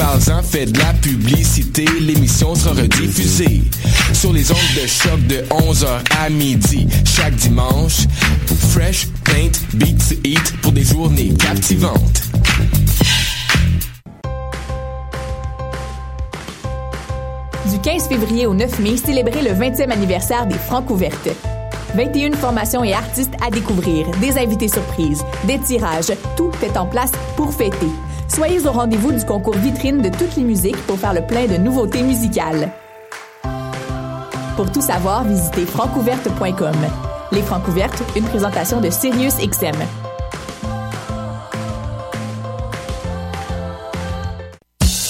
Parle-en, fais de la publicité, l'émission sera rediffusée sur les ondes de choc de 11h à midi chaque dimanche. Fresh Paint Beat to Eat pour des journées captivantes. Du 15 février au 9 mai, célébrez le 20e anniversaire des Francs ouvertes. 21 formations et artistes à découvrir, des invités surprises, des tirages, tout est en place pour fêter. Soyez au rendez-vous du concours vitrine de toutes les musiques pour faire le plein de nouveautés musicales. Pour tout savoir, visitez francouverte.com. Les Francouvertes, une présentation de Sirius XM.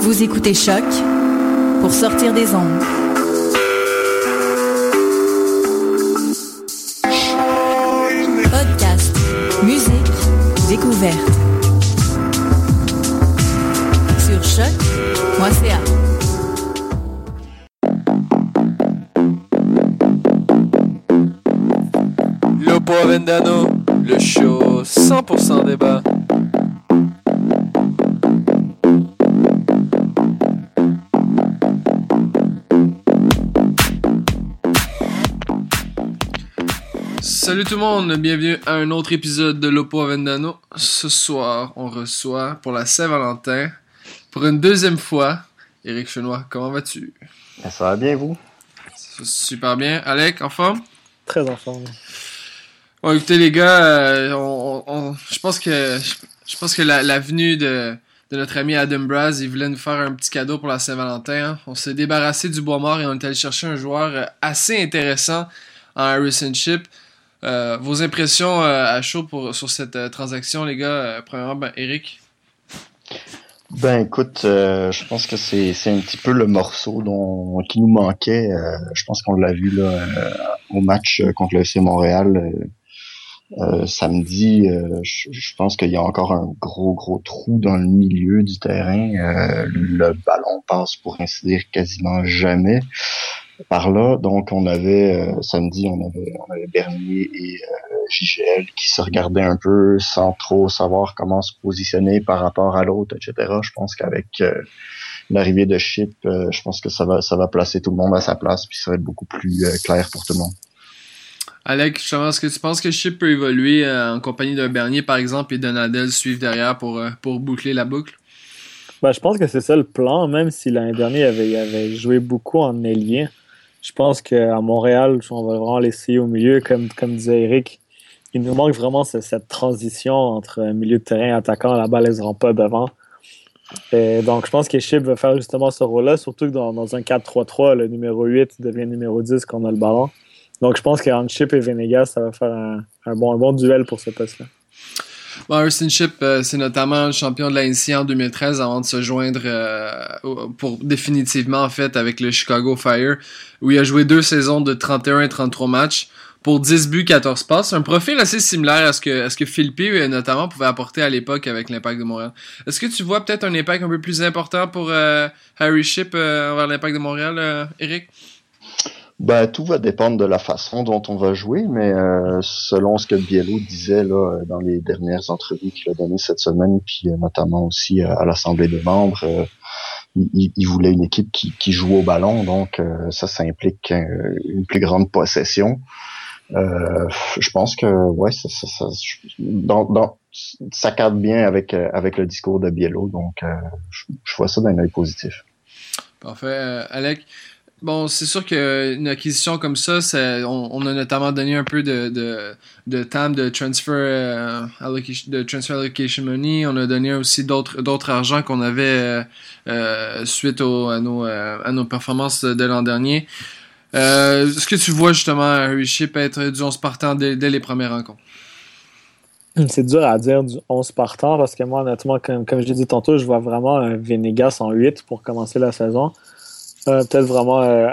Vous écoutez Choc pour sortir des ondes. Podcast, musique, découverte. Sur choc.ca. Lopo Vendano, le show 100% débat. Salut tout le monde, bienvenue à un autre épisode de Lopo Vendano. Ce soir, on reçoit pour la Saint-Valentin, pour une deuxième fois, Eric Chenois. Comment vas-tu? Ben, Ça va bien, vous? Ça va Super bien. Alec, en forme? Très en forme. Bon, écoutez les gars, euh, on, on- je pense que je, pense que la, la venue de, de notre ami Adam Braz, il voulait nous faire un petit cadeau pour la Saint-Valentin. hein. On s'est débarrassé du bois mort et on est allé chercher un joueur euh, assez intéressant en Harrison Ship. Euh, vos impressions euh, à chaud sur cette euh, transaction, les gars? Premièrement, ben, Eric. Ben écoute, je pense que c'est un petit peu le morceau dont qui nous manquait. Je pense qu'on l'a vu là au match contre le FC Montréal samedi. Je, pense qu'il y a encore un gros gros trou dans le milieu du terrain. Le ballon passe pour ainsi dire quasiment jamais par là. Donc on avait euh, samedi, on avait on avait Bernier et euh, JGL qui se regardaient un peu sans trop savoir comment se positionner par rapport à l'autre, etc. Je pense qu'avec euh, l'arrivée de Chip, euh, je pense que ça va ça va placer tout le monde à sa place puis ça va être beaucoup plus euh, clair pour tout le monde. Alec, justement, est-ce que tu penses que Chip peut évoluer euh, en compagnie d'un Bernier, par exemple, et Donadel suivre derrière pour, euh, pour boucler la boucle? Ben, je pense que c'est ça le plan, même si l'année dernière, il avait, il avait joué beaucoup en ailier. Je pense qu'à Montréal, on va vraiment l'essayer au milieu, comme, comme disait Eric. Il nous manque vraiment ce- cette transition entre milieu de terrain et attaquant. La balle, elle se rend pas devant. Et donc, je pense que Chip va faire justement ce rôle-là, surtout que dans, un 4-3-3, le numéro 8 devient numéro 10 quand on a le ballon. Donc, je pense qu'entre Chip et Venegas, ça va faire un bon duel pour ce poste-là. Bon, Ship, euh, c'est notamment le champion de la NCA en 2013 avant de se joindre euh, pour définitivement en fait avec le Chicago Fire où il a joué deux saisons de 31 et 33 matchs pour 10 buts, 14 passes. Un profil assez similaire à ce que, à ce que Philippe euh, notamment pouvait apporter à l'époque avec l'Impact de Montréal. Est-ce que tu vois peut-être un impact un peu plus important pour euh, Harry Ship euh, envers l'Impact de Montréal, euh, Eric? Ben, tout va dépendre de la façon dont on va jouer, mais euh, selon ce que Biello disait là, dans les dernières entrevues qu'il a données cette semaine, puis euh, notamment aussi euh, à l'Assemblée des membres, euh, il, il voulait une équipe qui, qui joue au ballon, donc euh, ça, ça implique euh, une plus grande possession. Je pense que ouais, ça, ça, ça, dans, dans, ça cadre bien avec avec le discours de Biello, donc je, je vois ça d'un œil positif. Parfait. Alec, Bon, c'est sûr qu'une acquisition comme ça, on, on, a notamment donné un peu de, de, de temps de transfer, euh, allocation, de transfer allocation money. On a donné aussi d'autres d'autres argents qu'on avait euh, euh suite à, nos, euh, à nos performances de l'an dernier. Est-ce que tu vois justement Harry Ship être du 11 partant dès, dès les premières rencontres? C'est dur à dire du 11 partant parce que moi, honnêtement, comme, comme je l'ai dit tantôt, je vois vraiment un Venegas en 8 pour commencer la saison. Peut-être vraiment. Euh,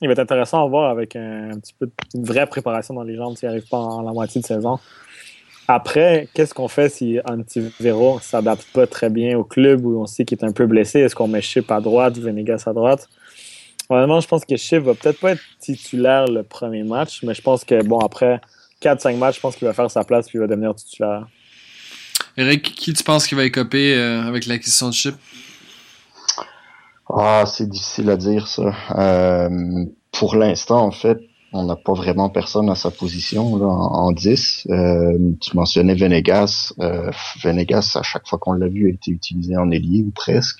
il va être intéressant à voir avec un, petit peu une vraie préparation dans les jambes s'il n'arrive pas en, la moitié de saison. Après, qu'est-ce qu'on fait si Antivero ne s'adapte pas très bien au club où on sait qu'il est un peu blessé? Est-ce qu'on met Chip à droite, Venegas à droite? Honnêtement, je pense que Chip va peut-être pas être titulaire le premier match, mais je pense que, bon, après 4-5 matchs, je pense qu'il va faire sa place et il va devenir titulaire. Eric, qui tu penses qu'il va écoper euh, avec l'acquisition de Chip? Ah, c'est difficile à dire ça. Euh, pour l'instant, en fait, on n'a pas vraiment personne à sa position là, en, 10. Euh, tu mentionnais Venegas. Euh, Venegas, à chaque fois qu'on l'a vu, a été utilisé en ailier ou presque.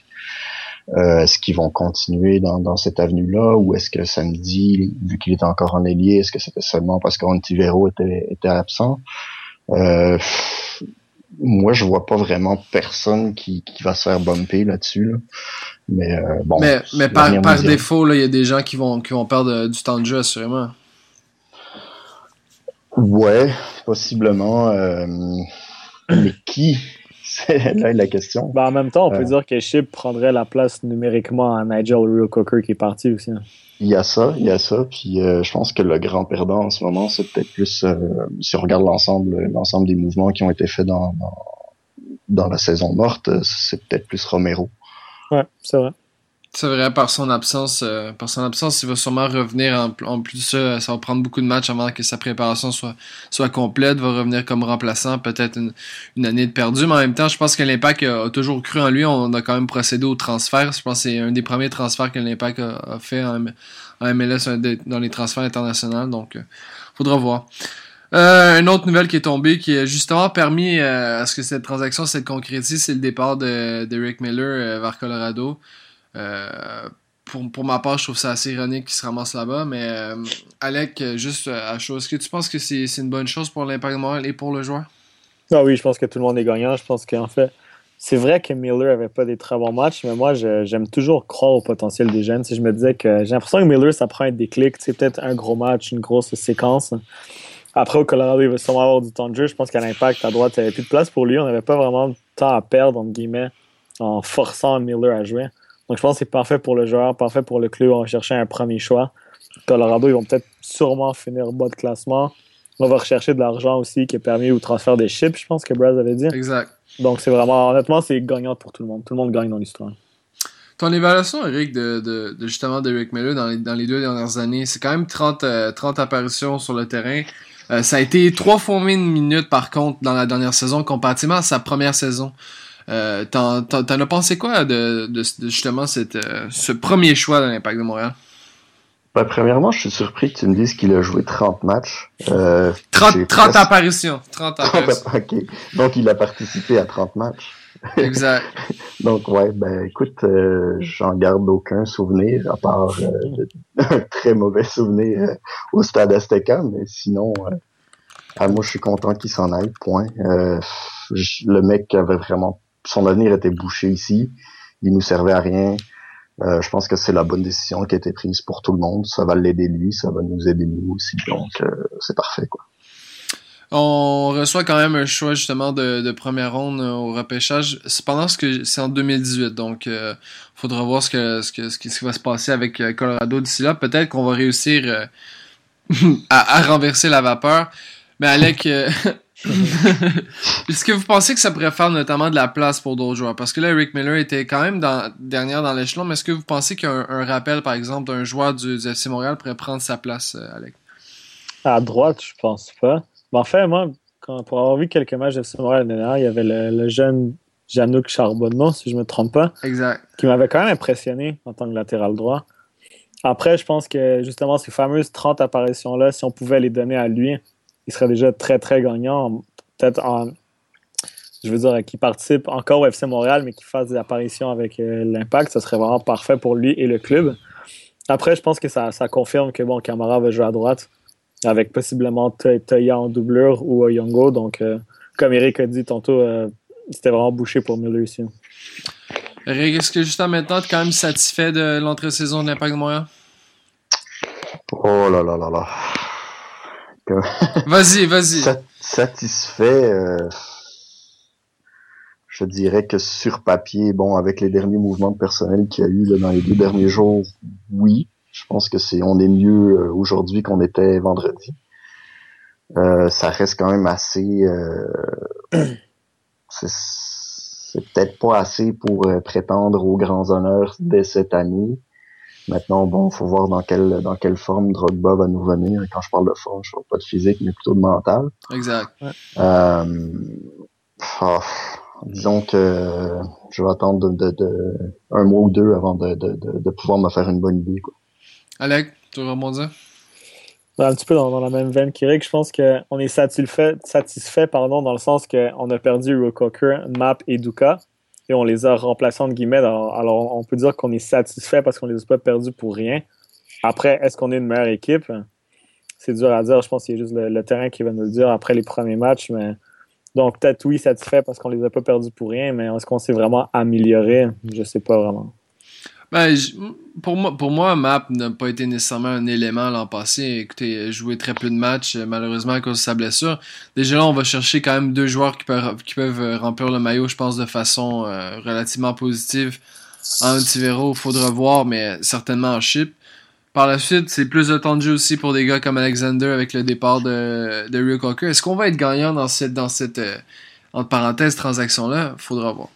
Euh, est-ce qu'ils vont continuer dans, dans cette avenue-là ou est-ce que samedi, vu qu'il est encore en ailier, est-ce que c'était seulement parce qu'Antivero était, était absent? Moi, je vois pas vraiment personne qui, qui va se faire bumper là-dessus. Là. Mais euh, bon. Mais, mais par, par défaut, il y a des gens qui vont, qui vont perdre du temps de jeu, assurément. Ouais, possiblement. Euh, mais qui C'est là la question. Ben, en même temps, on peut euh. dire que Chip prendrait la place numériquement à Nigel Real Cocker qui est parti aussi. Hein. Il y a ça, il y a ça. Puis je pense que le grand perdant en ce moment, c'est peut-être plus si on regarde l'ensemble, l'ensemble des mouvements qui ont été faits dans, dans, dans la saison morte, c'est peut-être plus Romero. Ouais, c'est vrai. C'est vrai, par son absence, euh, par son absence, il va sûrement revenir. En, plus ça, ça va prendre beaucoup de matchs avant que sa préparation soit, soit complète. Va revenir comme remplaçant, peut-être une, année de perdu. Mais en même temps, je pense que l'Impact a, toujours cru en lui. On a quand même procédé au transfert. Je pense que c'est un des premiers transferts que l'Impact a, fait en, MLS dans les transferts internationaux. Donc, euh, faudra voir. Euh, une autre nouvelle qui est tombée, qui a justement permis euh, à ce que cette transaction se concrétise, c'est le départ de, Rick Miller euh, vers Colorado. Pour, pour ma part, je trouve ça assez ironique qu'il se ramasse là-bas, mais Alec, juste à chose, est-ce que tu penses que c'est une bonne chose pour l'Impact de et pour le joueur? Ah oui, je pense que tout le monde est gagnant. Je pense qu'en fait, c'est vrai que Miller avait pas des très bons matchs, mais moi, j'aime toujours croire au potentiel des jeunes. Si je me disais que j'ai l'impression que Miller, ça prend un déclic. C'est peut-être un gros match, une grosse séquence. Après, au Colorado, il va sûrement avoir du temps de jeu. Je pense qu'à l'impact, à droite, il n'y avait plus de place pour lui. On n'avait pas vraiment de temps à perdre, entre guillemets, en forçant Miller à jouer. Donc, je pense que c'est parfait pour le joueur, parfait pour le club. On va chercher un premier choix. Colorado, ils vont peut-être sûrement finir bas de classement. On va rechercher de l'argent aussi qui a permis au transfert des chips, je pense que Braz avait dit. Exact. Donc, c'est vraiment, honnêtement, c'est gagnant pour tout le monde. Tout le monde gagne dans l'histoire. Ton évaluation, Eric, de, de, de justement d'Eric Miller dans les, dans les deux dernières années, c'est quand même 30, 30 euh, apparitions sur le terrain. Euh, ça a été trois fois moins de minutes par contre dans la dernière saison comparativement à sa première saison. Euh, T'en as pensé quoi de, de, justement cette, euh, ce premier choix de l'Impact de Montréal? Ben, premièrement, je suis surpris que tu me dises qu'il a joué 30 matchs. Euh, 30, 30 apparitions. 30 apparitions. Donc, il a participé à 30 matchs. Exact. Donc ouais, ben écoute, euh, j'en garde aucun souvenir à part euh, un très mauvais souvenir euh, au stade Azteca, mais sinon, ah, moi je suis content qu'il s'en aille. Point. le mec avait vraiment, son avenir était bouché ici, il nous servait à rien. je pense que c'est la bonne décision qui a été prise pour tout le monde. Ça va l'aider lui, ça va nous aider nous aussi. Donc c'est parfait. On reçoit quand même un choix justement de, première ronde euh, au repêchage. Cependant, c'est en 2018, donc euh, faudra voir ce que ce que ce qui va se passer avec euh, Colorado d'ici là. Peut-être qu'on va réussir euh, à, renverser la vapeur. Mais Alec, est-ce que vous pensez que ça pourrait faire notamment de la place pour d'autres joueurs? Parce que là, Rick Miller était quand même dans, dernière dans l'échelon, mais est-ce que vous pensez qu'un rappel, par exemple, d'un joueur du, du, FC Montréal pourrait prendre sa place, Alec? À droite, je pense pas. Mais en fait, moi, quand, pour avoir vu quelques matchs de FC Montréal il y avait le, jeune Janouk Charbonneau, si je ne me trompe pas. Exact. Qui m'avait quand même impressionné en tant que latéral droit. Après, je pense que justement, ces fameuses 30 apparitions-là, si on pouvait les donner à lui, il serait déjà très, très gagnant. Peut-être en. Je veux dire, qu'il participe encore au FC Montréal, mais qu'il fasse des apparitions avec euh, l'Impact, ce serait vraiment parfait pour lui et le club. Après, je pense que ça, ça confirme que bon, Camara va jouer à droite, avec possiblement Toya en doublure ou Oyongo. Donc, euh, comme Eric a dit tantôt, euh, c'était vraiment bouché pour Miller ici. Eric, est-ce que justement maintenant, tu es quand même satisfait de l'entre-saison de l'Impact de Montréal? Oh là là là là. vas-y, vas-y. Satisfait. Euh, je dirais que sur papier, bon, avec les derniers mouvements de personnel qu'il y a eu dans les deux derniers jours, oui. Je pense que c'est on est mieux euh, aujourd'hui qu'on était vendredi. Euh, ça reste quand même assez. c'est peut-être pas assez pour prétendre aux grands honneurs dès cette année. Maintenant, bon, faut voir dans quelle dans quelle forme Drogba va nous venir. Et quand je parle de forme, je parle pas de physique, mais plutôt de mental. Exact. Euh, oh, disons que je vais attendre de, de, un mois ou deux avant de, de, de, pouvoir me faire une bonne idée. Quoi. Alec, tu veux rebondir? Un petit peu dans, dans la même veine qu'Eric, je pense qu'on est satisfait, satisfait pardon, dans le sens qu'on a perdu Rococker, Map et Duka et on les a remplacés entre guillemets. Alors, on peut dire qu'on est satisfait parce qu'on les a pas perdus pour rien. Après, est-ce qu'on est une meilleure équipe? C'est dur à dire. Je pense qu'il y a juste le, terrain qui va nous dire après les premiers matchs. Mais... Donc, peut-être oui, satisfait parce qu'on les a pas perdus pour rien, mais est-ce qu'on s'est vraiment amélioré? Je sais pas vraiment. Ben, pour moi, pour moi, Map n'a pas été nécessairement un élément l'an passé. Écoutez, joué très peu de matchs, euh, malheureusement à cause de sa blessure. Déjà là, on va chercher quand même deux joueurs qui peuvent, qui peuvent euh, remplir le maillot, je pense, de façon euh, relativement positive. En Antivero, il faudra voir, mais certainement en chip. Par la suite, c'est plus de aussi pour des gars comme Alexander avec le départ de, de Rio Cocker. Est-ce qu'on va être gagnant dans cette, dans cette entre parenthèses, transaction-là? Faudra voir.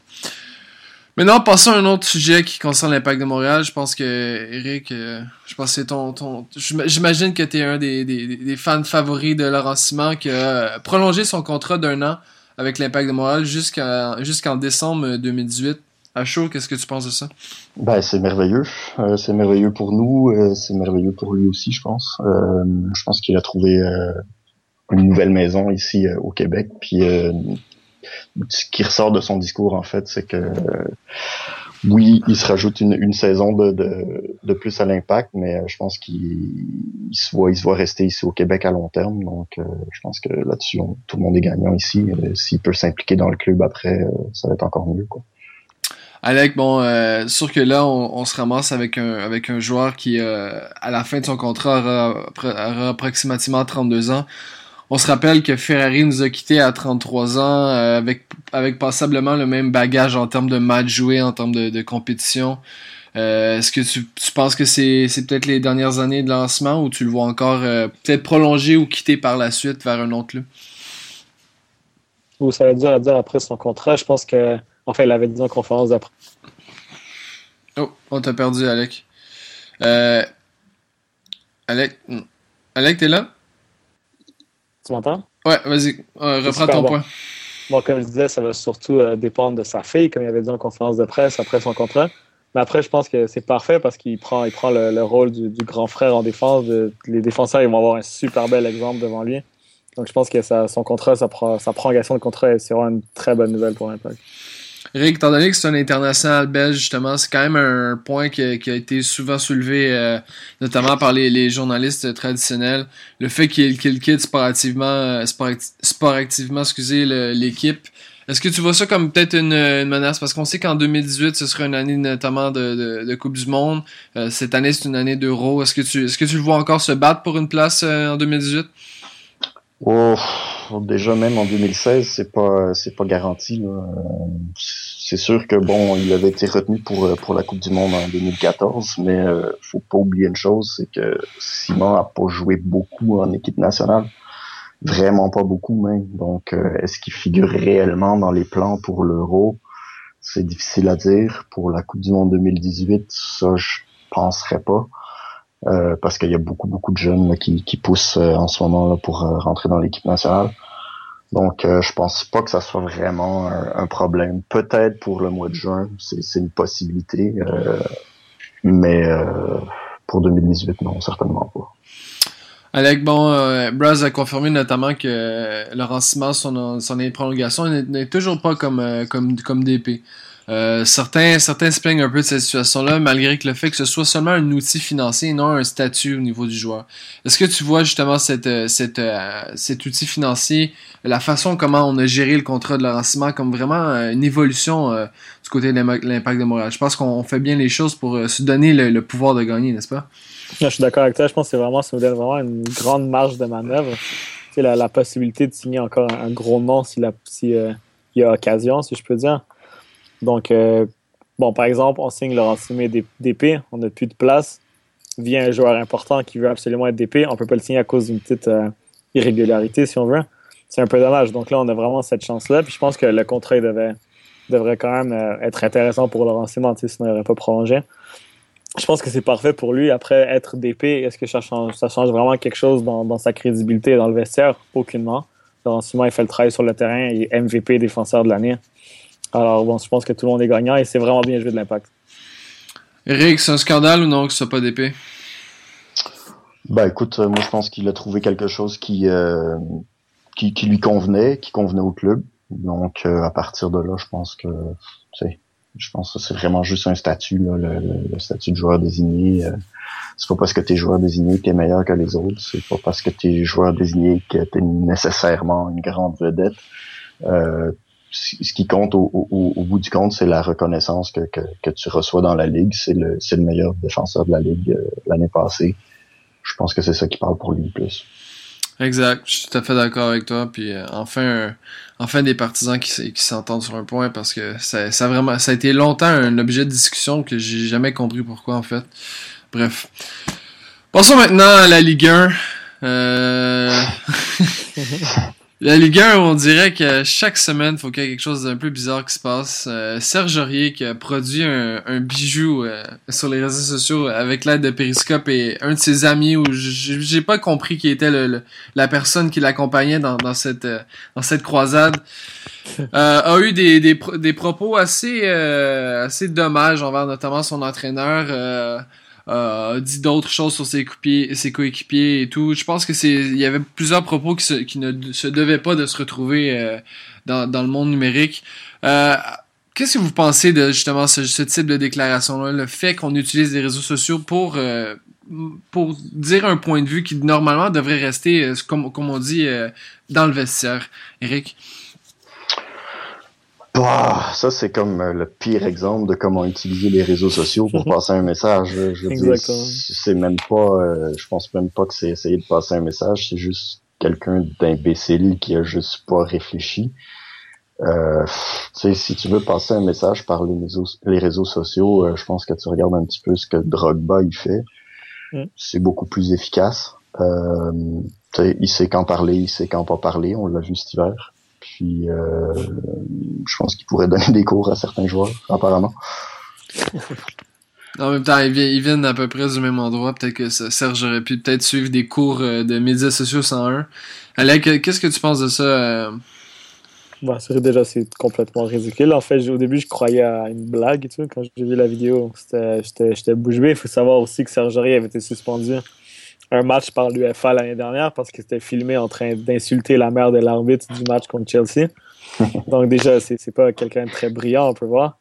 Maintenant, passons à un autre sujet qui concerne l'impact de Montréal. Je pense que, Eric, euh, je pense que ton, ton j'imagine que tu es un des, des, des, fans favoris de Laurent Simon qui a prolongé son contrat d'un an avec l'impact de Montréal jusqu'en décembre 2018. À chaud, qu'est-ce que tu penses de ça? Ben, c'est merveilleux. Euh, c'est merveilleux pour nous. Euh, c'est merveilleux pour lui aussi, je pense. je pense qu'il a trouvé une nouvelle maison ici au Québec. Puis ce qui ressort de son discours, en fait, c'est que oui, il se rajoute une, saison de, plus à l'impact, mais euh, je pense qu'il se voit, rester ici au Québec à long terme. Donc, euh, je pense que là-dessus, tout le monde est gagnant ici. Euh, s'il peut s'impliquer dans le club après, ça va être encore mieux. Alec, bon, euh, sûr que là, on, se ramasse avec un, joueur qui, à la fin de son contrat, aura approximativement 32 ans. On se rappelle que Ferrari nous a quittés à 33 ans euh, avec, avec passablement le même bagage en termes de match joué, en termes de, compétition. Euh, est-ce que tu, penses que c'est, peut-être les dernières années de lancement ou tu le vois encore euh, peut-être prolongé ou quitter par la suite vers un autre club? Ou ça va dire à dire après son contrat. Je pense que enfin, il avait dit en conférence d'après. Oh, on t'a perdu, Alec. Alec, hmm. Alec, t'es là? Tu m'entends? Ouais, vas-y, euh, reprends ton point. Bon, comme je disais, ça va surtout euh, dépendre de sa fille, comme il avait dit en conférence de presse après son contrat. Mais après, je pense que c'est parfait parce qu'il prend, il prend le, rôle du, grand frère en défense. les défenseurs, ils vont avoir un super bel exemple devant lui. Donc, je pense que son contrat, sa, sa prolongation de contrat, c'est vraiment une très bonne nouvelle pour l'Impact. Rick, étant donné que c'est un international belge, justement, c'est quand même un point qui a, été souvent soulevé, euh, notamment par les, journalistes traditionnels. Le fait qu'il quitte sportivement, euh, sport, activement, excusez, l'équipe. Est-ce que tu vois ça comme peut-être une, menace? Parce qu'on sait qu'en 2018, ce sera une année notamment de, Coupe du Monde. Euh, cette année, c'est une année d'Euro. Est-ce que tu est-ce que tu le vois encore se battre pour une place en 2018? Oh, déjà même en 2016, c'est pas c'est pas garanti. C'est sûr que bon, il avait été retenu pour pour la Coupe du Monde en 2014, mais euh, faut pas oublier une chose, c'est que Simon a pas joué beaucoup en équipe nationale, vraiment pas beaucoup même. Donc, euh, est-ce qu'il figure réellement dans les plans pour l'Euro? C'est difficile à dire. Pour la Coupe du Monde 2018, ça je penserais pas. Euh, parce qu'il y a beaucoup beaucoup de jeunes qui, poussent euh, en ce moment là, pour euh, rentrer dans l'équipe nationale. Donc je pense pas que ça soit vraiment un, problème. Peut-être pour le mois de juin, c'est une possibilité, mais pour 2018 non certainement pas. Alec, bon, Braz a confirmé notamment que le Simon, son, son prolongation n'est toujours pas comme, comme, comme DP. Euh, certains, certains se plaignent un peu de cette situation-là, malgré que le fait que ce soit seulement un outil financier et non un statut au niveau du joueur. Est-ce que tu vois justement cette, euh, cette, euh, cet outil financier, la façon comment on a géré le contrat de Laurent comme vraiment une évolution du côté de l'impact de Montréal? Je pense qu'on fait bien les choses pour se donner le, pouvoir de gagner, n'est-ce pas? je suis d'accord avec toi. Je pense que c'est vraiment, ça nous donne vraiment une grande marge de manœuvre. La, la possibilité de signer encore un, gros nom s'il si, il y a occasion, si je peux dire. Donc, euh, bon, par exemple, on signe Laurent Simé d'épée, on n'a plus de place. Vient un joueur important qui veut absolument être d'épée, on ne peut pas le signer à cause d'une petite euh, irrégularité, si on veut. C'est un peu dommage. Donc là, on a vraiment cette chance-là. Puis je pense que le contrat devait, devrait quand même euh, être intéressant pour Laurent Simon, sinon il n'aurait pas prolongé. Je pense que c'est parfait pour lui. Après, être d'épée, est-ce que ça change, ça change vraiment quelque chose dans, sa crédibilité dans le vestiaire? Aucunement. Laurent Simon, il fait le travail sur le terrain, il est MVP défenseur de l'année. Alors, bon, je pense que tout le monde est gagnant et c'est vraiment bien joué de l'impact. Eric, c'est un scandale ou non que ce soit pas d'épée? Ben écoute, euh, moi je pense qu'il a trouvé quelque chose qui, euh, qui, lui convenait, qui convenait au club. Donc euh, à partir de là, je pense que je pense que c'est vraiment juste un statut, là, le, statut de joueur désigné. c'est pas parce que tu es joueur désigné que tu es meilleur que les autres. C'est pas parce que tu es joueur désigné que tu es nécessairement une grande vedette. Euh, ce qui compte au, bout du compte, c'est la reconnaissance que, que, tu reçois dans la ligue. C'est le, c'est le meilleur défenseur de la ligue euh, l'année passée. Je pense que c'est ça qui parle pour lui le plus. Exact, je suis tout à fait d'accord avec toi. Puis euh, enfin, enfin des partisans qui, qui s'entendent sur un point parce que ça, ça vraiment, ça a été longtemps un objet de discussion que j'ai jamais compris pourquoi en fait. Bref, passons maintenant à la Ligue 1. Euh... La Ligue 1, on dirait que chaque semaine, il faut qu'il y ait quelque chose d'un peu bizarre qui se passe. Euh, Serge Aurier qui a produit un, bijou euh, sur les réseaux sociaux avec l'aide de Periscope et un de ses amis où j'ai pas compris qui était le, la personne qui l'accompagnait dans, dans, cette, euh, dans cette croisade. a eu des, des, des propos assez, assez dommages envers notamment son entraîneur euh, dit d'autres choses sur ses, coéquipiers et tout. Je pense que c'est il y avait plusieurs propos qui, qui ne se devaient pas de se retrouver euh, dans, le monde numérique. Euh, Qu'est-ce que vous pensez de justement ce, type de déclaration-là, le fait qu'on utilise les réseaux sociaux pour pour dire un point de vue qui normalement devrait rester, comme, comme on dit, dans le vestiaire. Eric? Bah, ça, c'est comme euh, le pire exemple de comment utiliser les réseaux sociaux pour passer un message. Je veux dire, c'est même pas, euh, je pense même pas que c'est essayer de passer un message, c'est juste quelqu'un d'imbécile qui a juste pas réfléchi. Euh, si tu veux passer un message par les réseaux, les réseaux sociaux, euh, je pense que tu regardes un petit peu ce que Drogba il fait. Mm. C'est beaucoup plus efficace. Euh, il sait quand parler, il sait quand pas parler. On l'a vu cet hiver. Puis, euh, je pense qu'il pourrait donner des cours à certains joueurs, apparemment. En même temps, ils viennent à peu près du même endroit. Peut-être que Serge aurait pu peut-être suivre des cours euh, de médias sociaux 101. Alec, qu'est-ce que tu penses de ça? Euh? Bah, c'est déjà, c'est complètement ridicule. En fait, au début, je croyais à une blague, tu quand j'ai vu la vidéo. J'étais bouche bée. Il faut savoir aussi que Serge avait été suspendu un match par l'UFA l'année dernière parce qu'il était filmé en train d'insulter la mère de l'arbitre du match contre Chelsea. Donc déjà, c'est pas quelqu'un de très brillant, on peut voir.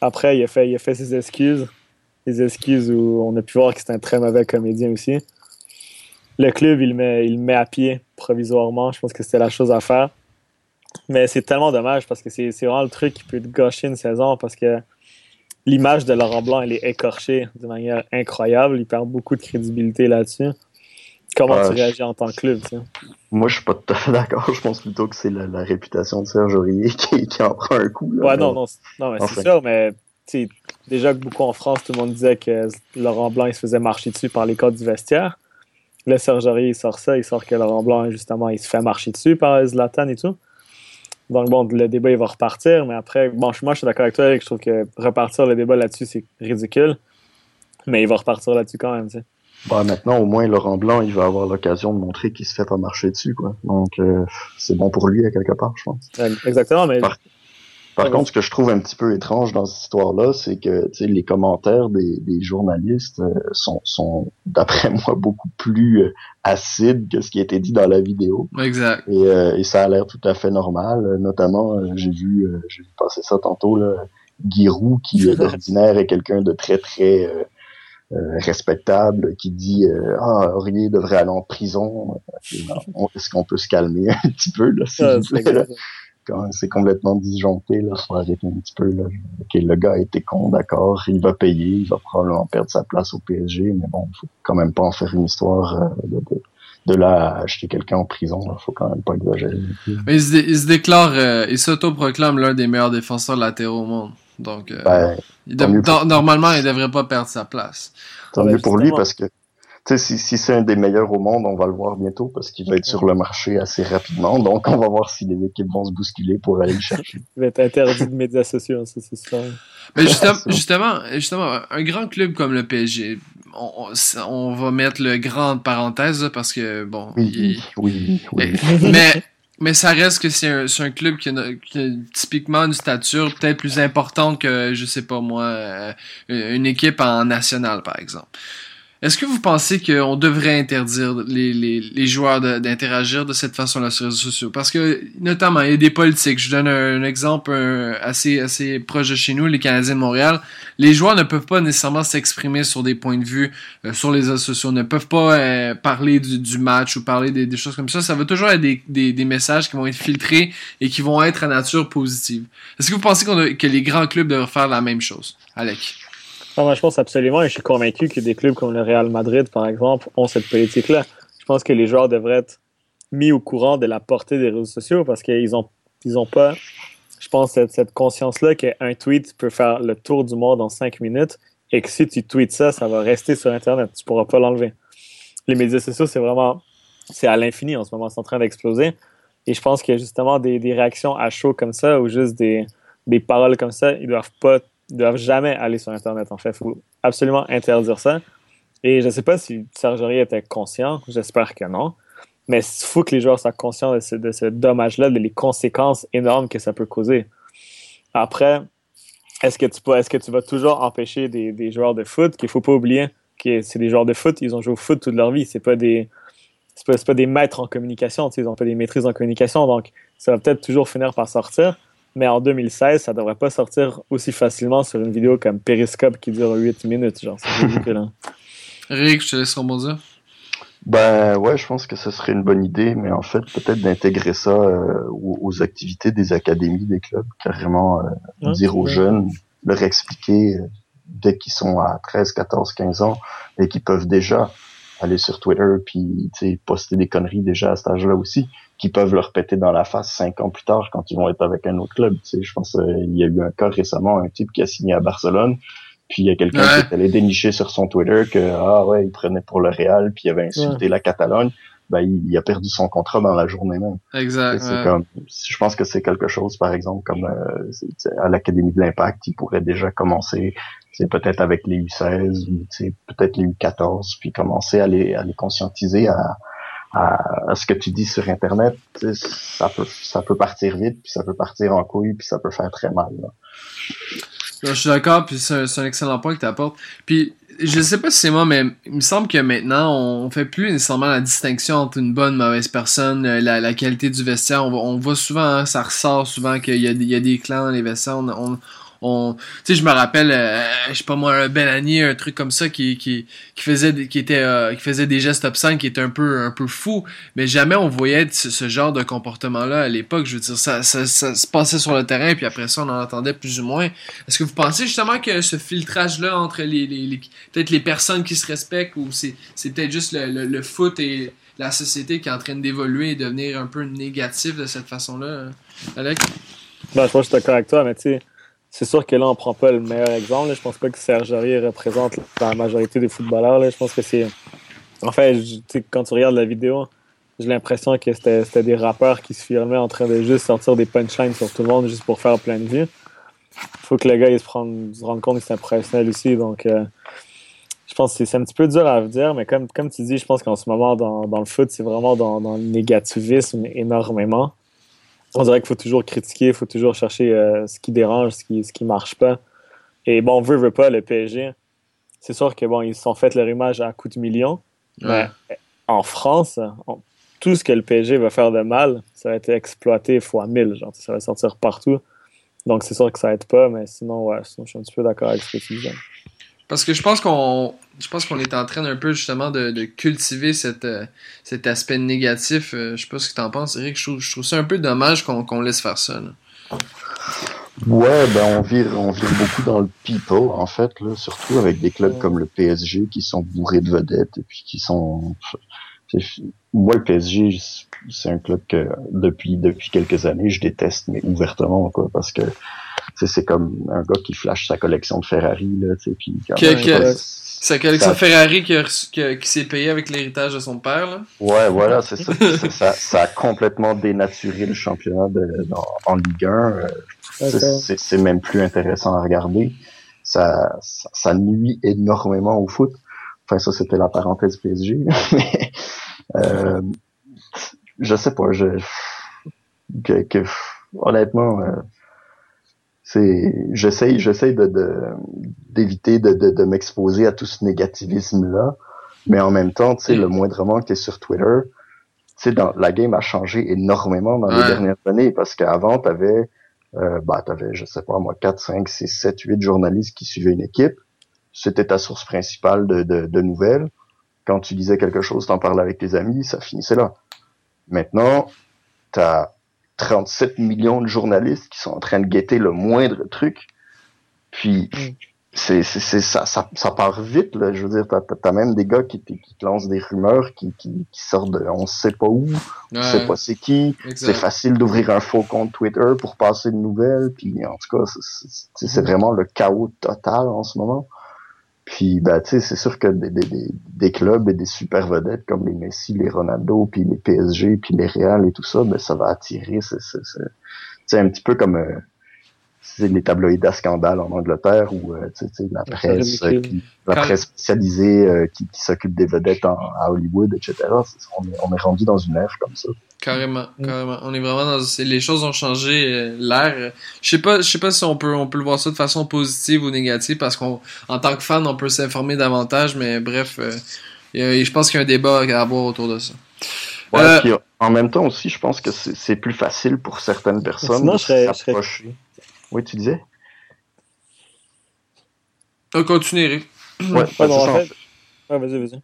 Après, il a fait, il a fait ses excuses. Des excuses où on a pu voir que c'était un très mauvais comédien aussi. Le club, il met, il met à pied provisoirement. Je pense que c'était la chose à faire. Mais c'est tellement dommage parce que c'est vraiment le truc qui peut te gâcher une saison parce que l'image de Laurent Blanc, elle est écorchée de manière incroyable. Il perd beaucoup de crédibilité là-dessus. Comment tu réagis en tant que club, Moi, je suis pas tout à fait d'accord. Je pense plutôt que c'est la, réputation de Serge Aurier qui, en prend un coup. ouais, non, non, non mais c'est sûr, mais déjà que beaucoup en France, tout le monde disait que Laurent Blanc, il se faisait marcher dessus par les codes du vestiaire. Là, Serge Aurier, il sort ça, il sort que Laurent Blanc, justement, il se fait marcher dessus par Zlatan et tout. Donc bon, le débat il va repartir, mais après, bon, moi je suis d'accord avec toi, je trouve que repartir le débat là-dessus, c'est ridicule. Mais il va repartir là-dessus quand même, tu sais. Bah, maintenant, au moins, Laurent Blanc, il va avoir l'occasion de montrer qu'il se fait pas marcher dessus, quoi. Donc, euh, c'est bon pour lui, à quelque part, je pense. Exactement, mais par contre, ce que je trouve un petit peu étrange dans cette histoire-là, c'est que les commentaires des, journalistes euh, sont, sont d'après moi, beaucoup plus euh, acides que ce qui a été dit dans la vidéo. Exact. Et, euh, et ça a l'air tout à fait normal. Notamment, j'ai vu, j'ai vu passer ça tantôt, là, Giroud, qui d'ordinaire est quelqu'un de très très euh, respectable qui dit euh, ah Aurier devrait aller en prison est-ce qu'on peut se calmer un petit peu là s'il vous plaît c'est complètement disjoncté là faut arrêter un petit peu là ok le gars a été con d'accord il va payer il va probablement perdre sa place au PSG mais bon faut quand même pas en faire une histoire euh, de, de de là acheter quelqu'un en prison, il faut quand même pas exagérer. Mais il se, déclare, il s'auto-proclame l'un des meilleurs défenseurs latéraux au monde. Donc, euh, ben, normalement, il devrait pas perdre sa place. Tant mieux pour lui parce que si, si c'est un des meilleurs au monde, on va le voir bientôt parce qu'il va être sur le marché assez rapidement. Donc, on va voir si les équipes vont se bousculer pour aller le chercher. il va être interdit de médias sociaux, ça, c'est ça. Mais justement, justement, justement, un grand club comme le PSG, on, on, va mettre le grand parenthèse parce que, bon. Oui, oui, oui. Mais mais ça reste que c'est un, un, club qui a, qui a, typiquement une stature peut-être plus importante que, je sais pas moi, euh, une équipe en national, par exemple. Est-ce que vous pensez qu'on devrait interdire les, les, joueurs d'interagir de, cette façon-là sur les réseaux sociaux? Parce que, notamment, il y a des politiques. Je donne un, exemple assez, assez proche de chez nous, les Canadiens de Montréal. Les joueurs ne peuvent pas nécessairement s'exprimer sur des points de vue euh, sur les réseaux sociaux, ne peuvent pas euh, parler du, match ou parler des, choses comme ça. Ça va toujours être des, des, messages qui vont être filtrés et qui vont être à nature positive. Est-ce que vous pensez que les grands clubs devraient faire la même chose? Alec? Non, je pense absolument, et je suis convaincu que des clubs comme le Real Madrid, par exemple, ont cette politique-là. Je pense que les joueurs devraient être mis au courant de la portée des réseaux sociaux parce qu'ils ont, ils ont pas, je pense, cette, conscience-là qu'un tweet peut faire le tour du monde en cinq minutes et que si tu tweets ça, ça va rester sur Internet. Tu pourras pas l'enlever. Les médias sociaux, c'est vraiment, c'est à l'infini en ce moment, c'est en train d'exploser. Et je pense a justement des, réactions à chaud comme ça ou juste des, des paroles comme ça, ils doivent pas ne doivent jamais aller sur Internet. En fait, il faut absolument interdire ça. Et je ne sais pas si Serge était conscient, j'espère que non. Mais il faut que les joueurs soient conscients de ce, de dommage-là, de les conséquences énormes que ça peut causer. Après, est-ce que tu est-ce que tu vas toujours empêcher des, des joueurs de foot? Qu'il faut pas oublier que c'est des joueurs de foot, ils ont joué au foot toute leur vie, c'est pas des pas, pas, des maîtres en communication, ils ont pas des maîtrises en communication, donc ça va peut-être toujours finir par sortir mais en 2016, ça devrait pas sortir aussi facilement sur une vidéo comme Periscope qui dure 8 minutes. Genre, c'est ridicule. Hein. Rick, je te laisse rebondir. Ben ouais, je pense que ce serait une bonne idée, mais en fait, peut-être d'intégrer ça euh, aux, activités des académies, des clubs, carrément euh, dire aux jeunes, leur expliquer euh, dès qu'ils sont à 13, 14, 15 ans et qu'ils peuvent déjà aller sur Twitter puis poster des conneries déjà à cet âge-là aussi qui peuvent leur péter dans la face cinq ans plus tard quand ils vont être avec un autre club. Tu sais, je pense euh, il y a eu un cas récemment, un type qui a signé à Barcelone, puis il y a quelqu'un qui est allé dénicher sur son Twitter que ah ouais, il prenait pour le Real, puis il avait insulté la Catalogne. Ben, il, a perdu son contrat dans la journée même. Exact. Comme, je pense que c'est quelque chose, par exemple, comme euh, à l'Académie de l'Impact, il pourrait déjà commencer, c'est peut-être avec les U16 ou peut-être les U14, puis commencer à les, à les conscientiser à, à, ce que tu dis sur Internet, ça peut, ça peut partir vite, puis ça peut partir en couille, puis ça peut faire très mal. je suis d'accord, puis c'est un, excellent point que tu apportes. Puis je sais pas si c'est moi, mais il me semble que maintenant, on fait plus nécessairement la distinction entre une bonne mauvaise personne, euh, la, qualité du vestiaire. On, voit souvent, hein, ça ressort souvent qu'il y, a des clans dans les vestiaires. Tu sais je me rappelle euh, je sais pas moi un Bellani un truc comme ça qui qui qui faisait qui était euh, qui faisait des gestes obscènes qui était un peu un peu fou mais jamais on voyait ce, genre de comportement là à l'époque. Je veux dire ça, ça, ça se passait sur le terrain puis après ça on en entendait plus ou moins. Est-ce que vous pensez justement que ce filtrage là entre les, les, peut-être les personnes qui se respectent ou c'est c'est peut-être juste le, le, foot et la société qui est en train d'évoluer et devenir un peu négatif de cette façon là Alex? Ben, je pense que je avec toi mais tu sais c'est sûr que là, on prend pas le meilleur exemple. Je pense pas que Serge Aurier représente la majorité des footballeurs. Là. Je pense que c'est. En fait, quand tu regardes la vidéo, j'ai l'impression que c'était des rappeurs qui se filmaient en train de juste sortir des punchlines sur tout le monde juste pour faire plein de vues. Faut que le gars il se, prenne, se rende compte que c'est un professionnel aussi. Donc, euh, je pense que c'est un petit peu dur à dire, mais comme, comme tu dis, je pense qu'en ce moment, dans, le foot, c'est vraiment dans, le négativisme énormément on dirait qu'il faut toujours critiquer, il faut toujours chercher euh, ce qui dérange, ce qui, ce qui marche pas. Et bon, veut, veut pas, le PSG, c'est sûr que bon, ils se sont fait leur image à coup de millions. Mais en France, tout ce que le PSG va faire de mal, ça va être exploité fois mille. Genre, ça va sortir partout. Donc, c'est sûr que ça aide pas, mais sinon, ouais, sinon, je suis un petit peu d'accord avec ce que tu disais. Parce que je pense qu'on je pense qu'on est en train un peu justement de, cultiver euh, cet aspect négatif. Euh, je sais pas ce que tu en penses, Eric. Je trouve, je trouve ça un peu dommage qu'on laisse faire ça. Ouais, ben on vire, on vire beaucoup dans le people, en fait, là, surtout avec des clubs comme le PSG qui sont bourrés de vedettes et puis qui sont. Moi, le PSG, c'est un club que depuis depuis quelques années, je déteste, mais ouvertement, quoi, parce que c'est comme un gars qui flash sa collection de Ferrari, là, tu sais, puis quand que, que, sa collection Ferrari qui, qui, qui s'est payé avec l'héritage de son père, là. Ouais, voilà, c'est ça. ça. ça. a complètement dénaturé le championnat de, en Ligue 1 c'est même plus intéressant à regarder. Ça, ça, nuit énormément au foot. Enfin, ça, c'était la parenthèse PSG. Mais, euh, je sais pas, je, que, honnêtement, euh, c'est, j'essaye, j'essaye de, d'éviter de, de, de, m'exposer à tout ce négativisme-là. Mais en même temps, tu sais, le moindrement que sur Twitter, tu sais, dans, la game a changé énormément dans les dernières années parce qu'avant, t'avais euh, bah, tu avais, je sais pas moi, 4, 5, 6, 7, 8 journalistes qui suivaient une équipe. C'était ta source principale de, de, de nouvelles. Quand tu disais quelque chose, t'en parlais avec tes amis, ça finissait là. Maintenant, tu as 37 millions de journalistes qui sont en train de guetter le moindre truc. Puis, mm. c'est c'est ça, ça ça part vite là. Je veux dire t'as as même des gars qui, qui te lancent des rumeurs qui, qui, qui sortent de on sait pas où on sait pas c'est qui. C'est facile d'ouvrir un faux compte Twitter pour passer de nouvelles puis en tout cas c'est vraiment le chaos total en ce moment puis bah tu sais c'est sûr que des, des, des, clubs et des super vedettes comme les Messi les Ronaldo puis les PSG puis les Real et tout ça ben ça va attirer c'est un petit peu comme euh, les tabloïds à scandale en Angleterre ou euh, la presse euh, la presse spécialisée euh, qui, qui s'occupe des vedettes en, à Hollywood, etc. on, est, on est rendu dans une ère comme ça. Carrément, mm. carrément. On est vraiment dans les choses ont changé l'air. Je sais pas, je sais pas si on peut on peut le voir ça de façon positive ou négative parce qu'en tant que fan on peut s'informer davantage, mais bref, je pense qu'il y a un débat à avoir autour de ça. Ouais, en même temps aussi, je pense que c'est plus facile pour certaines personnes Sinon, de s'approcher. Oui, tu disais? On continue, Eric. Ouais, ben, en fait... vas-y, vas-y.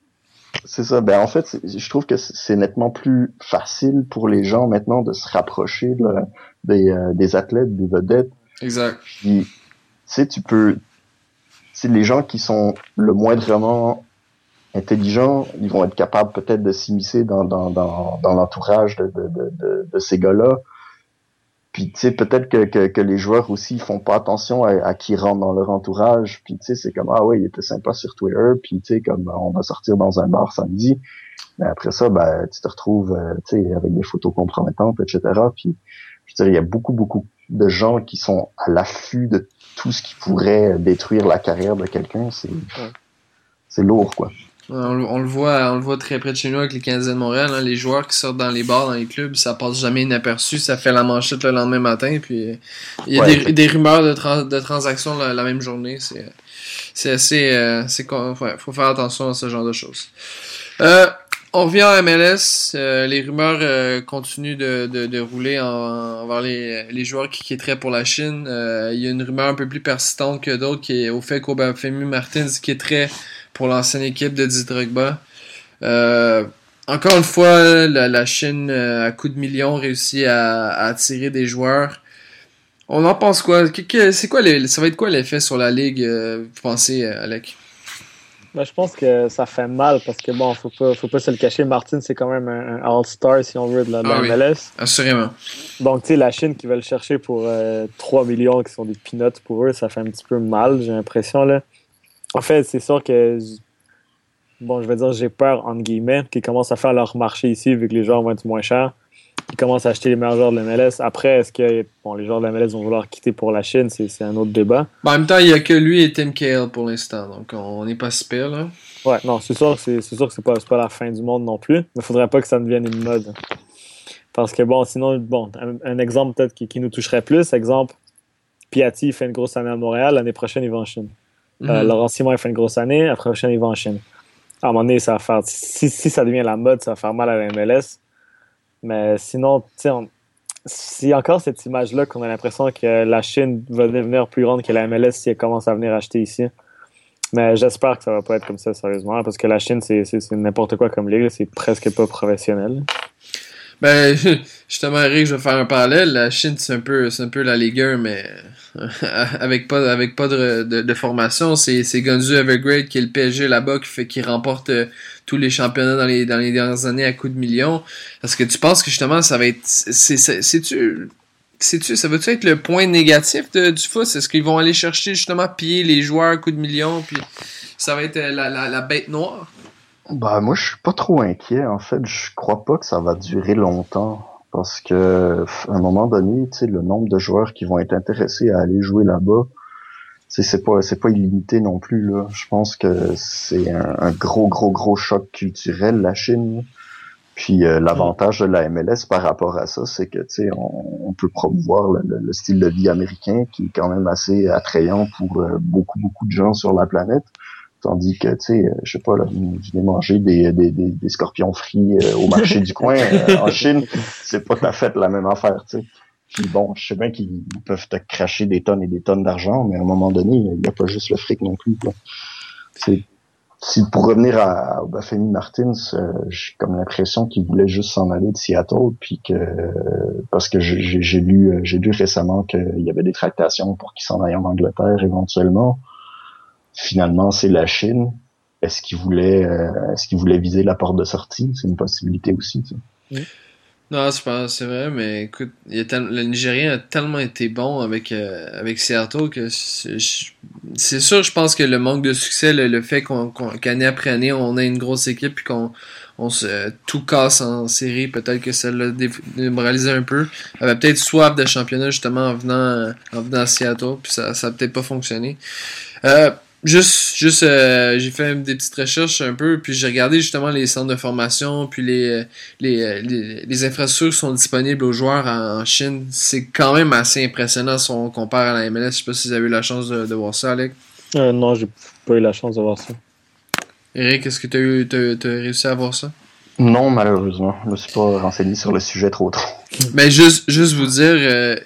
C'est ça. Ben, en fait, je trouve que c'est nettement plus facile pour les gens maintenant de se rapprocher des, euh, des athlètes, des vedettes. Exact. Puis, tu sais, tu peux... C'est les gens qui sont le moindrement intelligents, ils vont être capables peut-être de s'immiscer dans, dans, dans, dans l'entourage de, de, de, de, ces gars-là puis tu sais peut-être que, que, que, les joueurs aussi font pas attention à, à qui rentre dans leur entourage. Puis tu sais c'est comme ah ouais il était sympa sur Twitter. Puis tu sais comme on va sortir dans un bar samedi. Mais après ça ben tu te retrouves euh, tu sais avec des photos compromettantes etc. Puis je dirais il y a beaucoup beaucoup de gens qui sont à l'affût de tout ce qui pourrait détruire la carrière de quelqu'un. C'est c'est lourd quoi. On, le voit, on le voit très près de chez nous avec les Canadiens de Montréal. Hein. les joueurs qui sortent dans les bars, dans les clubs, ça passe jamais inaperçu. Ça fait la manchette le lendemain matin. Puis il y a des, des, rumeurs de, de transactions la, même journée. C'est, c'est assez, euh, c'est faut faire attention à ce genre de choses. Euh, on revient à MLS. Euh, les rumeurs euh, continuent de, de, de rouler en, envers les, les joueurs qui quitteraient pour la Chine. il y a une rumeur un peu plus persistante que d'autres qui est au fait qu'Obafemi Martins quitterait pour l'ancienne équipe de Drogba. Euh, encore une fois, la, Chine, euh, à coup de millions, réussit à, attirer des joueurs. On en pense quoi? c'est quoi ça va être quoi l'effet sur la ligue, euh, vous pensez, Alec? Ben, je pense que ça fait mal parce que bon, faut pas, faut pas se le cacher. Martin, c'est quand même un, All-Star, si on veut, de la, ah MLS. assurément. Donc, tu sais, la Chine qui va le chercher pour 3 millions, qui sont des peanuts pour eux, ça fait un petit peu mal, j'ai l'impression. là. En fait, c'est sûr que, bon, je vais dire, j'ai peur, entre guillemets, qu'ils commencent à faire leur marché ici, vu que les joueurs vont être moins chers. Ils commencent à acheter les meilleurs joueurs de la MLS. Après, est-ce que bon, les joueurs de la MLS vont vouloir quitter pour la Chine? C'est un autre débat. en même temps, il n'y a que lui et Tim Cahill pour l'instant. Donc, on n'est pas super là. Ouais, non, c'est sûr, c'est sûr que c'est pas, pas la fin du monde non plus. Mais il faudrait pas que ça devienne une mode. Parce que, bon, sinon, bon, un, exemple peut-être qui, qui, nous toucherait plus, exemple, Piatti fait une grosse année à Montréal, l'année prochaine, il va en Chine. Euh, mhm. Laurent Simon, il fait une grosse année. Après, prochaine, il va en Chine. À un moment donné, ça va faire. Si, si, ça devient la mode, ça va faire mal à la MLS. Mais sinon, sais, c'est encore cette image-là qu'on a l'impression que la Chine va devenir plus grande que la MLS si elle commence à venir acheter ici. Mais j'espère que ça va pas être comme ça, sérieusement, parce que la Chine, c'est n'importe quoi comme ligue, c'est presque pas professionnel. Ben, justement, Eric, je vais faire un parallèle. La Chine, c'est un peu, c'est un peu la Ligue 1, mais avec pas, avec pas de, de, formation. C'est, c'est Gonzu Evergrade qui est le PSG là-bas qui fait, qui remporte euh, tous les championnats dans les, dans les dernières années à coups de millions. Est-ce que tu penses que justement, ça va être, c'est, c'est, tu tu ça va-tu être le point négatif de, du foot? Est-ce qu'ils vont aller chercher justement piller les joueurs à coups de millions, puis ça va être euh, la, la, la bête noire? Bah moi je suis pas trop inquiet en fait, je crois pas que ça va durer longtemps parce que à un moment donné, tu sais le nombre de joueurs qui vont être intéressés à aller jouer là-bas, c'est pas c'est pas illimité non plus là. Je pense que c'est un, gros gros gros choc culturel la Chine. Puis euh, l'avantage de la MLS par rapport à ça, c'est que tu sais on, peut promouvoir le, style de vie américain qui est quand même assez attrayant pour euh, beaucoup beaucoup de gens sur la planète. Tandis que, tu sais, euh, je sais pas, là, venez manger des, des, des, scorpions frits euh, au marché du coin euh, en Chine, c'est pas à fait la même affaire, tu sais. Puis bon, je sais bien qu'ils peuvent te cracher des tonnes et des tonnes d'argent, mais à un moment donné, il n'y a pas juste le fric non plus. C'est, si pour revenir à, Bafemi Martins, j'ai comme l'impression qu'il voulait juste s'en aller de Seattle, puis que parce que j'ai lu j'ai lu récemment qu'il y avait des tractations pour qu'il s'en aille en Angleterre éventuellement finalement c'est la Chine. Est-ce qu'il voulait, euh, est-ce qu'il voulait viser la porte de sortie? C'est une possibilité aussi. Non, c'est pas, c'est vrai, mais écoute, il le Nigérien a tellement été bon avec euh, avec Seattle que c'est, sûr, je pense que le manque de succès, le, fait qu'on, qu'année après année on a une grosse équipe puis qu'on on se tout casse en série, peut-être que ça l'a démoralisé un peu. Il avait peut-être soif de championnat justement en venant en venant à Seattle, puis ça ça a peut-être pas fonctionné. Euh, Juste, juste, euh, j'ai fait des petites recherches un peu, puis j'ai regardé justement les centres de formation, puis les, les, euh, les, les infrastructures qui sont disponibles aux joueurs en, Chine. C'est quand même assez impressionnant si on compare à la MLS. Je sais pas si vous avez eu la chance de, voir ça, Alec. Euh, non, j'ai pas eu la chance de voir ça. Eric, est-ce que tu as, eu, as, réussi à voir ça? Non, malheureusement. Je me suis pas renseigné sur le sujet trop trop. Mais ben, juste, juste vous dire, euh,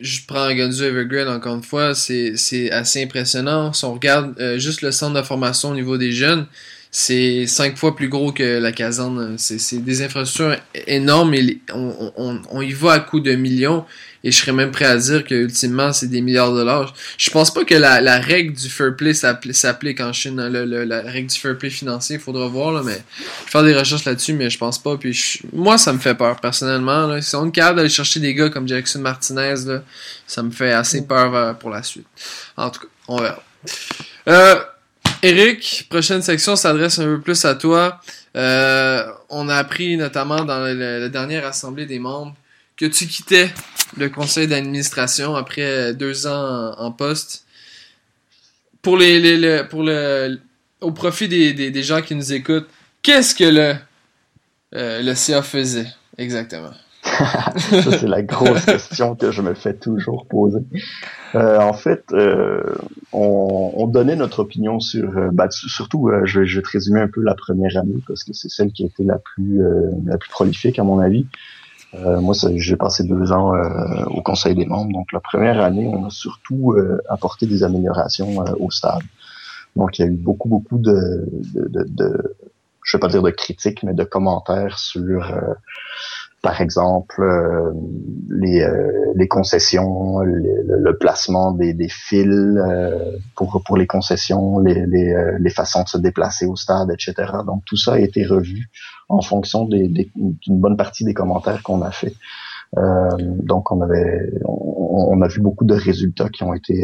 je prends Gunzu Evergreen encore une fois, c'est assez impressionnant. Si on regarde euh, juste le centre de formation au niveau des jeunes, c'est cinq fois plus gros que la caserne. C'est des infrastructures énormes et on, on, on, y va à coût de millions. Et je serais même prêt à dire que ultimement c'est des milliards de dollars. Je pense pas que la, la règle du fair play s'applique en Chine. Hein. Le, la règle du fair play financier, il faudra voir là, mais je vais faire des recherches là-dessus, mais je pense pas. Puis moi, ça me fait peur personnellement. Là. Si on est capable d'aller chercher des gars comme Jackson Martinez, là, ça me fait assez peur euh, pour la suite. En tout cas, on verra. Euh, Eric, prochaine section s'adresse un peu plus à toi. Euh, on a appris notamment dans la dernière assemblée des membres que tu quittais le conseil d'administration après deux ans en, poste. Pour les, pour le au profit des, des, gens qui nous écoutent, qu'est-ce que le euh, le CA faisait exactement? Ça, c'est la grosse question que je me fais toujours poser. Euh, en fait, euh, on, on, donnait notre opinion sur, bah, surtout, je, je, vais te résumer un peu la première année parce que c'est celle qui a été la plus, la plus prolifique à mon avis. Euh, moi, j'ai passé deux ans euh, au Conseil des membres. Donc, la première année, on a surtout euh, apporté des améliorations au stade. Donc, il y a eu beaucoup, beaucoup de, de, de, de je vais pas dire de critiques, mais de commentaires sur par exemple euh, les, euh, les concessions, le, placement des, des fils euh, pour, pour les concessions, les, les, les, façons de se déplacer au stade, etc. Donc tout ça a été revu en fonction d'une des, bonne partie des commentaires qu'on a fait. donc on avait on, a vu beaucoup de résultats qui ont été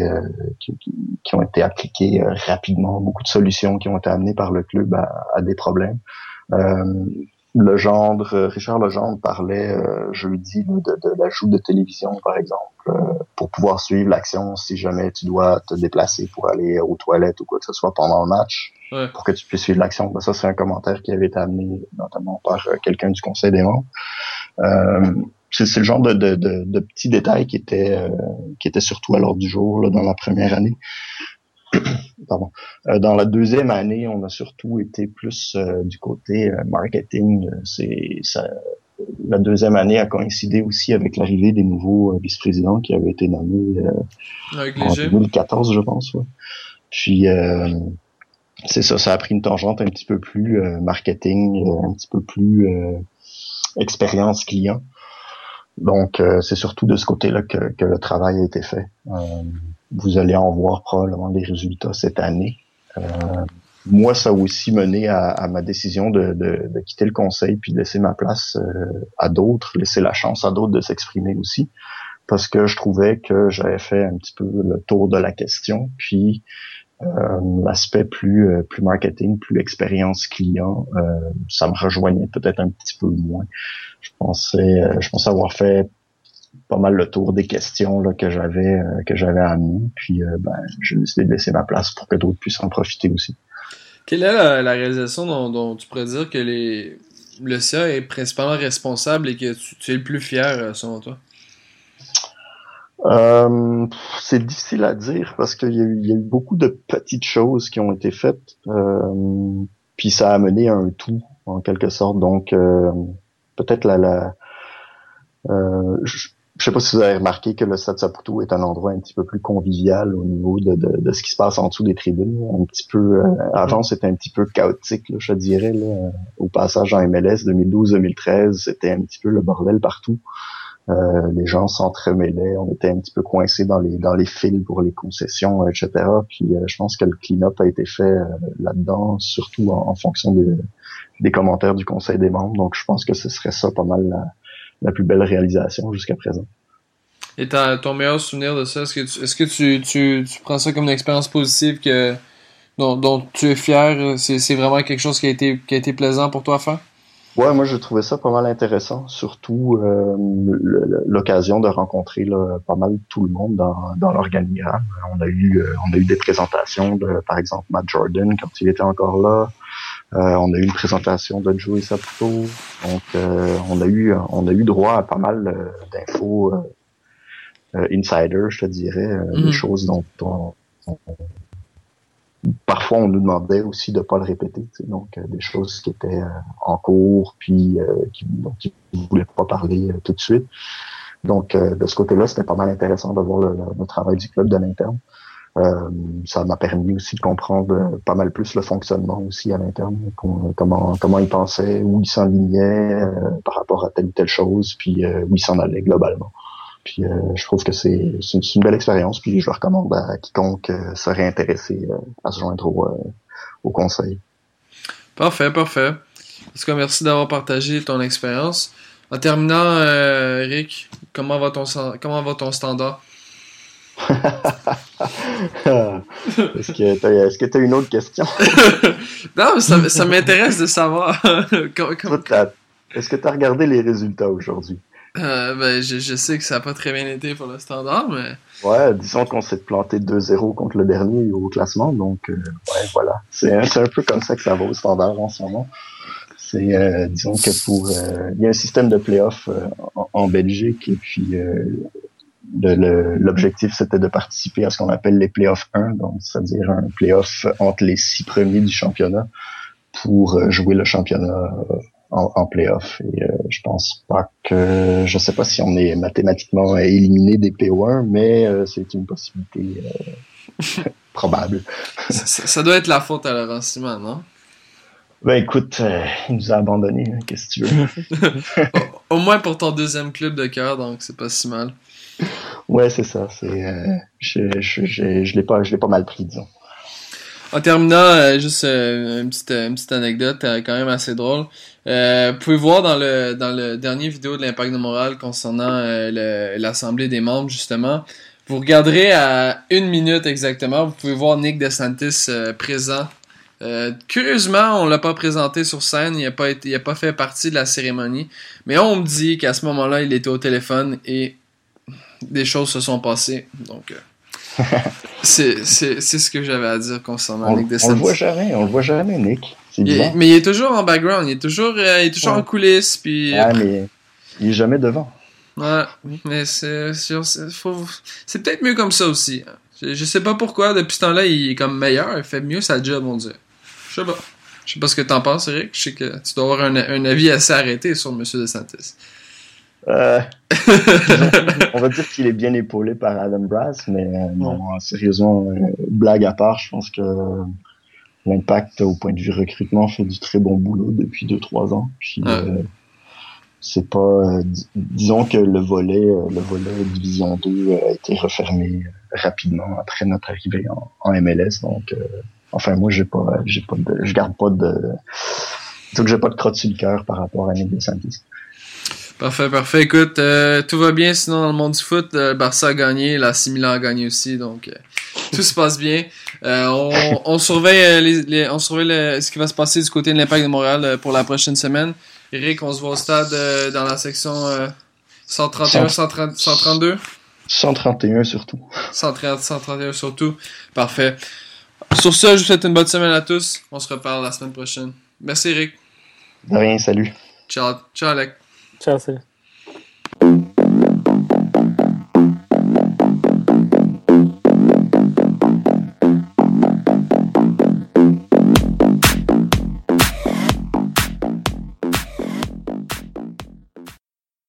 qui, qui, ont été appliqués rapidement, beaucoup de solutions qui ont été amenées par le club à, à des problèmes. Legendre, euh, Richard Legendre parlait euh, jeudi de, de l'ajout de télévision, par exemple, euh, pour pouvoir suivre l'action si jamais tu dois te déplacer pour aller aux toilettes ou quoi que ce soit pendant le match, pour que tu puisses suivre l'action. Ben, ça, c'est un commentaire qui avait été amené notamment par quelqu'un du conseil des membres. c'est le genre de, de, de, petits détails qui étaient qui étaient surtout à l'ordre du jour là, dans la première année. Pardon. Euh, dans la deuxième année, on a surtout été plus euh, du côté euh, marketing. C'est ça, la deuxième année a coïncidé aussi avec l'arrivée des nouveaux vice-présidents qui avaient été nommés en 2014, je pense. Puis c'est ça, ça a pris une tangente un petit peu plus marketing, un petit peu plus expérience client. Donc, euh, c'est surtout de ce côté-là que, que, le travail a été fait. Euh, vous allez en voir probablement des résultats cette année. Euh, moi, ça a aussi mené à, à ma décision de, de, de, quitter le conseil puis de laisser ma place à d'autres, laisser la chance à d'autres de s'exprimer aussi, parce que je trouvais que j'avais fait un petit peu le tour de la question, puis l'aspect plus plus marketing, plus expérience client, ça me rejoignait peut-être un petit peu moins je pensais, euh, je pensais avoir fait pas mal le tour des questions que j'avais euh, que j'avais amenées. Puis euh, ben, j'ai décidé de laisser ma place pour que d'autres puissent en profiter aussi. Quelle est la, réalisation dont, tu pourrais dire que le CA est principalement responsable et que tu, es le plus fier selon toi? C'est difficile à dire parce qu'il y, a eu beaucoup de petites choses qui ont été faites. puis ça a amené à un tout en quelque sorte. Donc peut-être la, la euh, je, sais pas si vous avez remarqué que le Stade Saputo est un endroit un petit peu plus convivial au niveau de, ce qui se passe en dessous des tribunes. Un petit peu euh, avant c'était un petit peu chaotique, je dirais. Au passage en MLS 2012-2013, c'était un petit peu le bordel partout. Euh, les gens s'entremêlaient, on était un petit peu coincés dans les dans les fils pour les concessions, etc. Puis euh, je pense que le clean-up a été fait euh, là-dedans, surtout en, fonction des, des, commentaires du Conseil des membres. Donc je pense que ce serait ça pas mal la, la plus belle réalisation jusqu'à présent. Et ton meilleur souvenir de ça, est-ce que tu, est-ce que tu, tu, tu, prends ça comme une expérience positive que dont, dont tu es fier? C'est, c'est vraiment quelque chose qui a été qui a été plaisant pour toi à faire? Ouais, moi j'ai trouvé ça pas mal intéressant, surtout euh, l'occasion de rencontrer là, pas mal tout le monde dans, dans l'organigramme. On a eu euh, on a eu des présentations de par exemple Matt Jordan quand il était encore là. Euh, on a eu une présentation de Joey Saputo. Donc on a eu on a eu droit à pas mal d'infos insider, je te dirais, des mm. choses dont on, parfois on nous demandait aussi de pas le répéter, donc euh, des choses qui étaient euh, en cours puis euh, qui, ne voulaient pas parler tout de suite. Donc de ce côté-là, c'était pas mal intéressant de voir le, travail du club de l'interne. ça m'a permis aussi de comprendre pas mal plus le fonctionnement aussi à l'interne, comment comment ils pensaient, où ils s'enlignaient par rapport à telle ou telle chose, puis où ils s'en allaient globalement. Puis euh, je trouve que c'est une, belle expérience, puis je le recommande à quiconque euh, serait intéressé euh, à se joindre au, au conseil. Parfait, parfait. En tout cas, merci d'avoir partagé ton expérience. En terminant, Eric, comment va ton comment va ton standard? est-ce que tu as, une autre question? non, ça, ça m'intéresse de savoir. Est-ce que tu as regardé les résultats aujourd'hui? Euh, ben, je, je, sais que ça n'a pas très bien été pour le standard, mais. Ouais, disons qu'on s'est planté 2-0 contre le dernier au classement, donc euh, ouais, voilà. C'est un, peu comme ça que ça va au standard en ce moment. C'est, euh, disons que pour. Euh, il y a un système de playoff en, en, Belgique, et puis l'objectif c'était de participer à ce qu'on appelle les playoffs 1, donc c'est-à-dire un playoff entre les six premiers du championnat pour jouer le championnat en, en playoff. Et euh, je pense pas que, je sais pas si on est mathématiquement éliminé des PO1, mais euh, c'est une possibilité euh, probable. ça, doit être la faute à Laurent Simon, non? Ben écoute, il nous a abandonnés, hein, qu'est-ce que tu veux? au, moins pour ton deuxième club de cœur, donc c'est pas si mal. Ouais, c'est ça. C'est, je, je, je, je l'ai pas, je l'ai pas mal pris, disons. En terminant, juste une, petite, une petite anecdote quand même assez drôle. Euh, vous pouvez voir dans le dans le dernier vidéo de l'impact de morale concernant euh, l'assemblée des membres justement. Vous regarderez à une minute exactement, vous pouvez voir Nick DeSantis euh, présent. Euh, curieusement, on l'a pas présenté sur scène, il a pas été, il a pas fait partie de la cérémonie, mais on me dit qu'à ce moment-là, il était au téléphone et des choses se sont passées. Donc c'est ce que j'avais à dire concernant Nick DeSantis. On le voit jamais, on le voit jamais Nick mais il est toujours en background, il est toujours, euh, il est toujours en coulisses. Puis, ouais, mais il est jamais devant. Ouais, mais c'est c'est peut-être mieux comme ça aussi. Je, sais pas pourquoi, depuis ce temps-là, il est comme meilleur, il fait mieux sa job, on dirait. Je sais pas. Je sais pas ce que t'en penses, Eric. Je sais que tu dois avoir un, un avis assez arrêté sur M. DeSantis. Euh, on va dire qu'il est bien épaulé par Adam Brass, mais euh, non, sérieusement, euh, blague à part, je pense que l'impact au point de vue recrutement fait du très bon boulot depuis 2-3 ans. Puis Ouais. c'est pas, dis- disons que le volet, le volet division 2 a été refermé rapidement après notre arrivée en, en MLS. Donc, enfin moi j'ai pas, j'ai pas de, je garde pas de, donc j'ai pas de crotte sur le cœur par rapport à Nick DeSantis. Parfait, parfait. Écoute, euh, tout va bien sinon dans le monde du foot. Le Barça a gagné, la Milan a gagné aussi, donc euh, tout se passe bien. Euh, on, on surveille, les, les- on surveille le- ce qui va se passer du côté de l'Impact de Montréal pour la prochaine semaine. Eric, on se voit au stade dans la section euh, 131, 130, 132, 131 surtout. 130, 131 surtout. Parfait. Sur ce, je vous souhaite une bonne semaine à tous. On se reparle la semaine prochaine. Merci Eric. De rien, salut. Ciao, ciao Alec. Ciao, salut.